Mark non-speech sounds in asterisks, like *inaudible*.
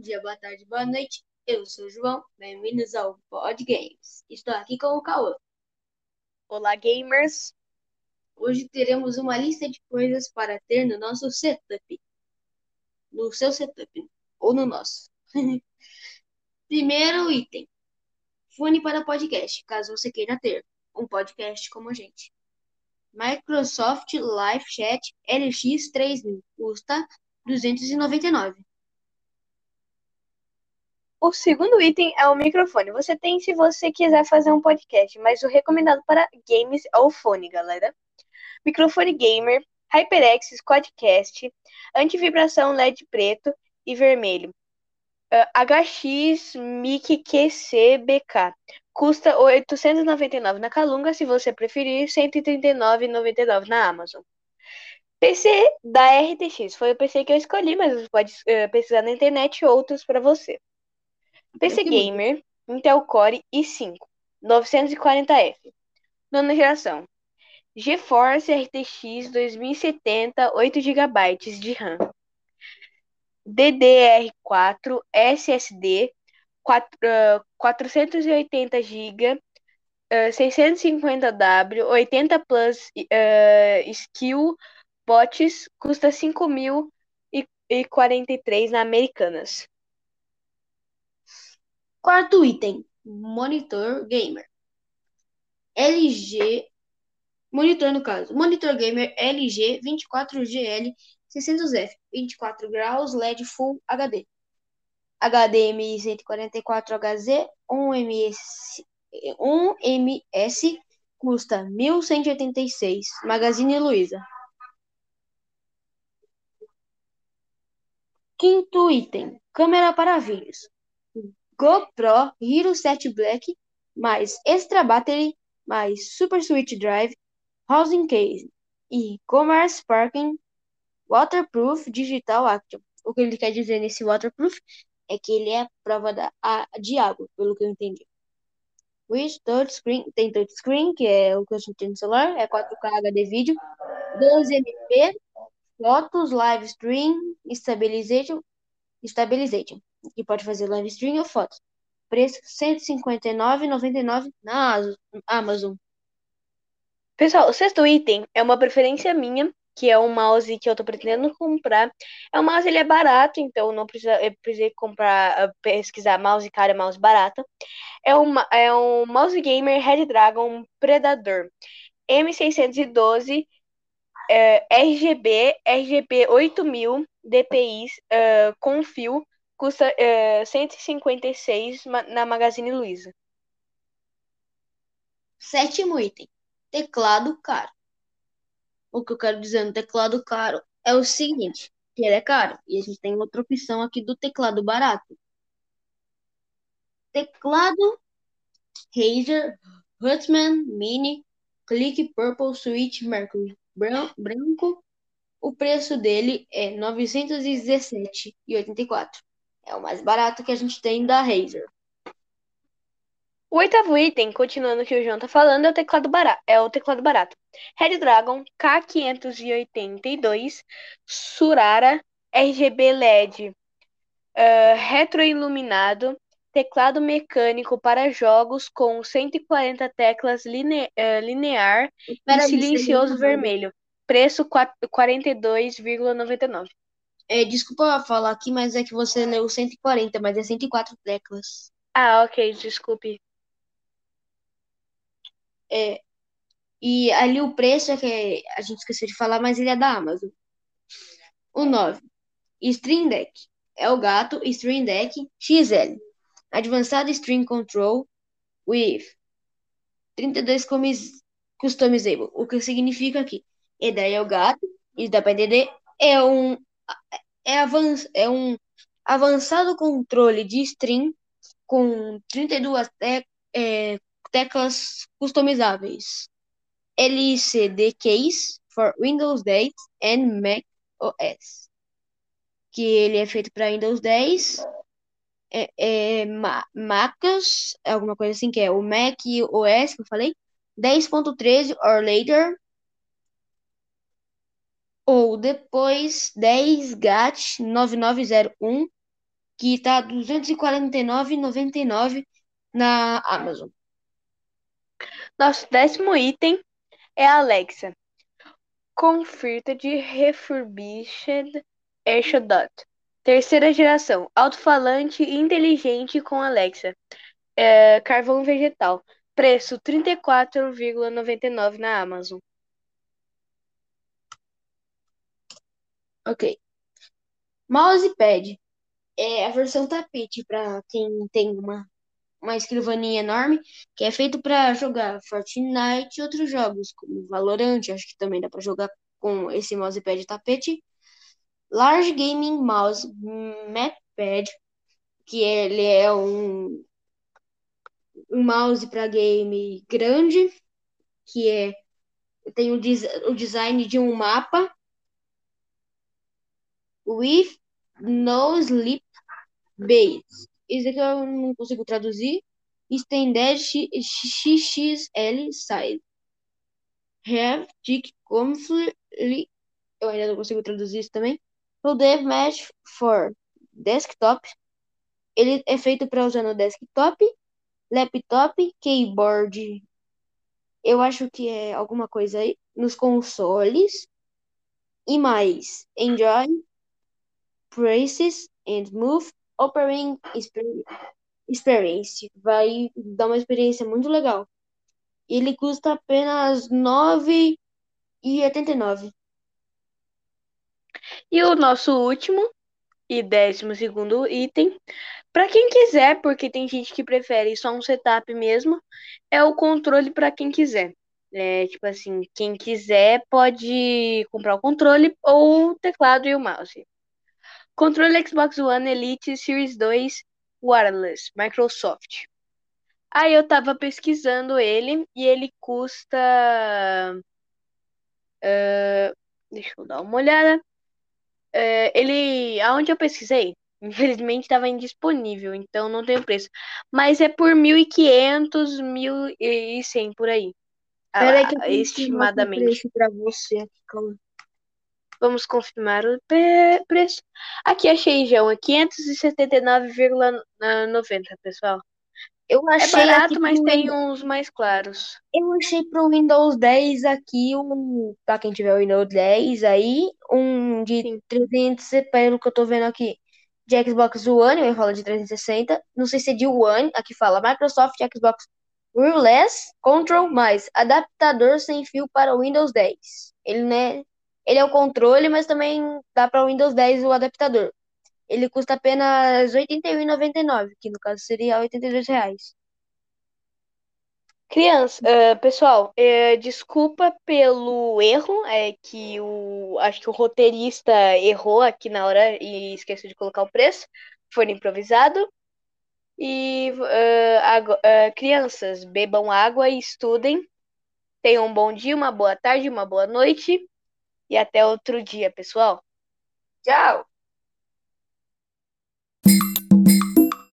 dia, boa tarde, boa noite. Eu sou o João, bem-vindos ao Pod Games. Estou aqui com o Cauã. Olá, gamers! Hoje teremos uma lista de coisas para ter no nosso setup. No seu setup, ou no nosso. *laughs* Primeiro item: fone para podcast, caso você queira ter um podcast como a gente. Microsoft Live Chat LX 3000 custa 299. O segundo item é o microfone. Você tem se você quiser fazer um podcast, mas o recomendado para games é o fone, galera. Microfone gamer, HyperX Quadcast, antivibração LED preto e vermelho. Uh, HX Mic QC BK. Custa 899 na Calunga, se você preferir, 139,99 na Amazon. PC da RTX. Foi o PC que eu escolhi, mas você pode uh, pesquisar na internet outros para você. PC Gamer, Intel Core i5, 940F. Nona geração. GeForce RTX 2070, 8 GB de RAM. DDR4 SSD, 4, uh, 480 GB, uh, 650W, 80 Plus uh, Skill Bots, custa 5.043 na Americanas. Quarto item: monitor gamer. LG monitor no caso. Monitor gamer LG 24GL 600F, 24 graus, LED Full HD. HDMI 144HZ, 1ms 1ms custa 1186. Magazine Luiza. Quinto item: câmera para vídeos. GoPro Hero 7 Black, mais Extra Battery, mais Super Switch Drive, Housing Case e Commerce Parking Waterproof Digital Action. O que ele quer dizer nesse waterproof é que ele é prova da, a, de água, pelo que eu entendi. With touchscreen, tem touchscreen, que é o que a gente tem no celular, é 4K HD vídeo, 12MP, fotos, live stream, stabilization, stabilization que pode fazer live stream ou fotos. Preço R$ 159,99 na Amazon. Pessoal, o sexto item é uma preferência minha, que é um mouse que eu tô pretendendo comprar. É um mouse, ele é barato, então não precisa, eu precisei comprar, ah, pesquisar mouse caro mouse barato. É um, é um mouse gamer Red Dragon Predator M612 é, RGB, RGB 8000 DPI uh, com fio custa é, 156 na Magazine Luiza. Sétimo item: teclado caro. O que eu quero dizer no teclado caro é o seguinte: que ele é caro. E a gente tem outra opção aqui do teclado barato. Teclado Razer Hutman Mini Click Purple Switch Mercury branco. O preço dele é R$ 917,84. É o mais barato que a gente tem da Razer. O oitavo item, continuando o que o João tá falando, é o teclado barato. É o teclado barato. Red Dragon K582 Surara RGB LED uh, retroiluminado, teclado mecânico para jogos com 140 teclas line, uh, linear e silencioso vermelho. Preço 42,99. É, desculpa falar aqui, mas é que você leu 140, mas é 104 teclas. Ah, ok, desculpe. É, e ali o preço é que a gente esqueceu de falar, mas ele é da Amazon. O 9. Stream Deck. É o gato Stream Deck XL. Advanced Stream Control with 32 customizable. O que significa que e daí é o gato, e dá para entender, é um é, avanç, é um avançado controle de string com 32 te, é, teclas customizáveis. LCD Case for Windows 10 and Mac OS. Que ele é feito para Windows 10, é, é, Macos, alguma coisa assim, que é o Mac OS que eu falei, 10.13 or later, ou depois 10 GAT 9901, que tá R$ 249,99 na Amazon. Nosso décimo item é a Alexa. Converted Refurbished AirShot. Terceira geração. Alto-falante inteligente com Alexa. É, carvão vegetal. Preço R$ 34,99 na Amazon. Ok. Mousepad é a versão tapete para quem tem uma, uma escrivaninha enorme, que é feito para jogar Fortnite e outros jogos, como Valorant, acho que também dá para jogar com esse mousepad tapete. Large Gaming Mouse Matpad, que ele é um, um mouse para game grande, que é tem o, des o design de um mapa with no sleep base. Isso aqui eu não consigo traduzir. Extended XXL size. Have tick conflict. Eu ainda não consigo traduzir isso também. O Dev Mesh for Desktop. Ele é feito para usar no desktop, laptop, keyboard. Eu acho que é alguma coisa aí. Nos consoles. E mais. Enjoy. Prices and Move Operating Experience. Vai dar uma experiência muito legal. Ele custa apenas R$ 9,89. E o nosso último e décimo segundo item, para quem quiser, porque tem gente que prefere só um setup mesmo, é o controle para quem quiser. É, tipo assim, quem quiser pode comprar o controle ou o teclado e o mouse. Controle Xbox One Elite Series 2 Wireless, Microsoft. Aí eu tava pesquisando ele e ele custa. Uh, deixa eu dar uma olhada. Uh, ele. Aonde eu pesquisei? *laughs* Infelizmente estava indisponível, então não tem preço. Mas é por 1.500, 1.100 por aí. Peraí que eu estimadamente. preço pra você aqui, calma. Vamos confirmar o preço. Aqui achei já, é 579,90, pessoal. Eu é achei é barato, mas tem uns mais claros. Eu achei pro Windows 10 aqui, um, pra quem tiver o Windows 10 aí, um de Sim. 300, pelo que eu tô vendo aqui, de Xbox One, eu falo de 360, não sei se é de One, aqui fala Microsoft Xbox Wireless Control mais adaptador sem fio para o Windows 10. Ele, né, ele é o controle, mas também dá para o Windows 10 o adaptador. Ele custa apenas R$ 81,99, que no caso seria 82 reais. Criança, uh, pessoal, uh, desculpa pelo erro, é que o acho que o roteirista errou aqui na hora e esqueceu de colocar o preço, foi improvisado. E uh, crianças, bebam água e estudem. Tenham um bom dia, uma boa tarde, uma boa noite e até outro dia, pessoal. Tchau!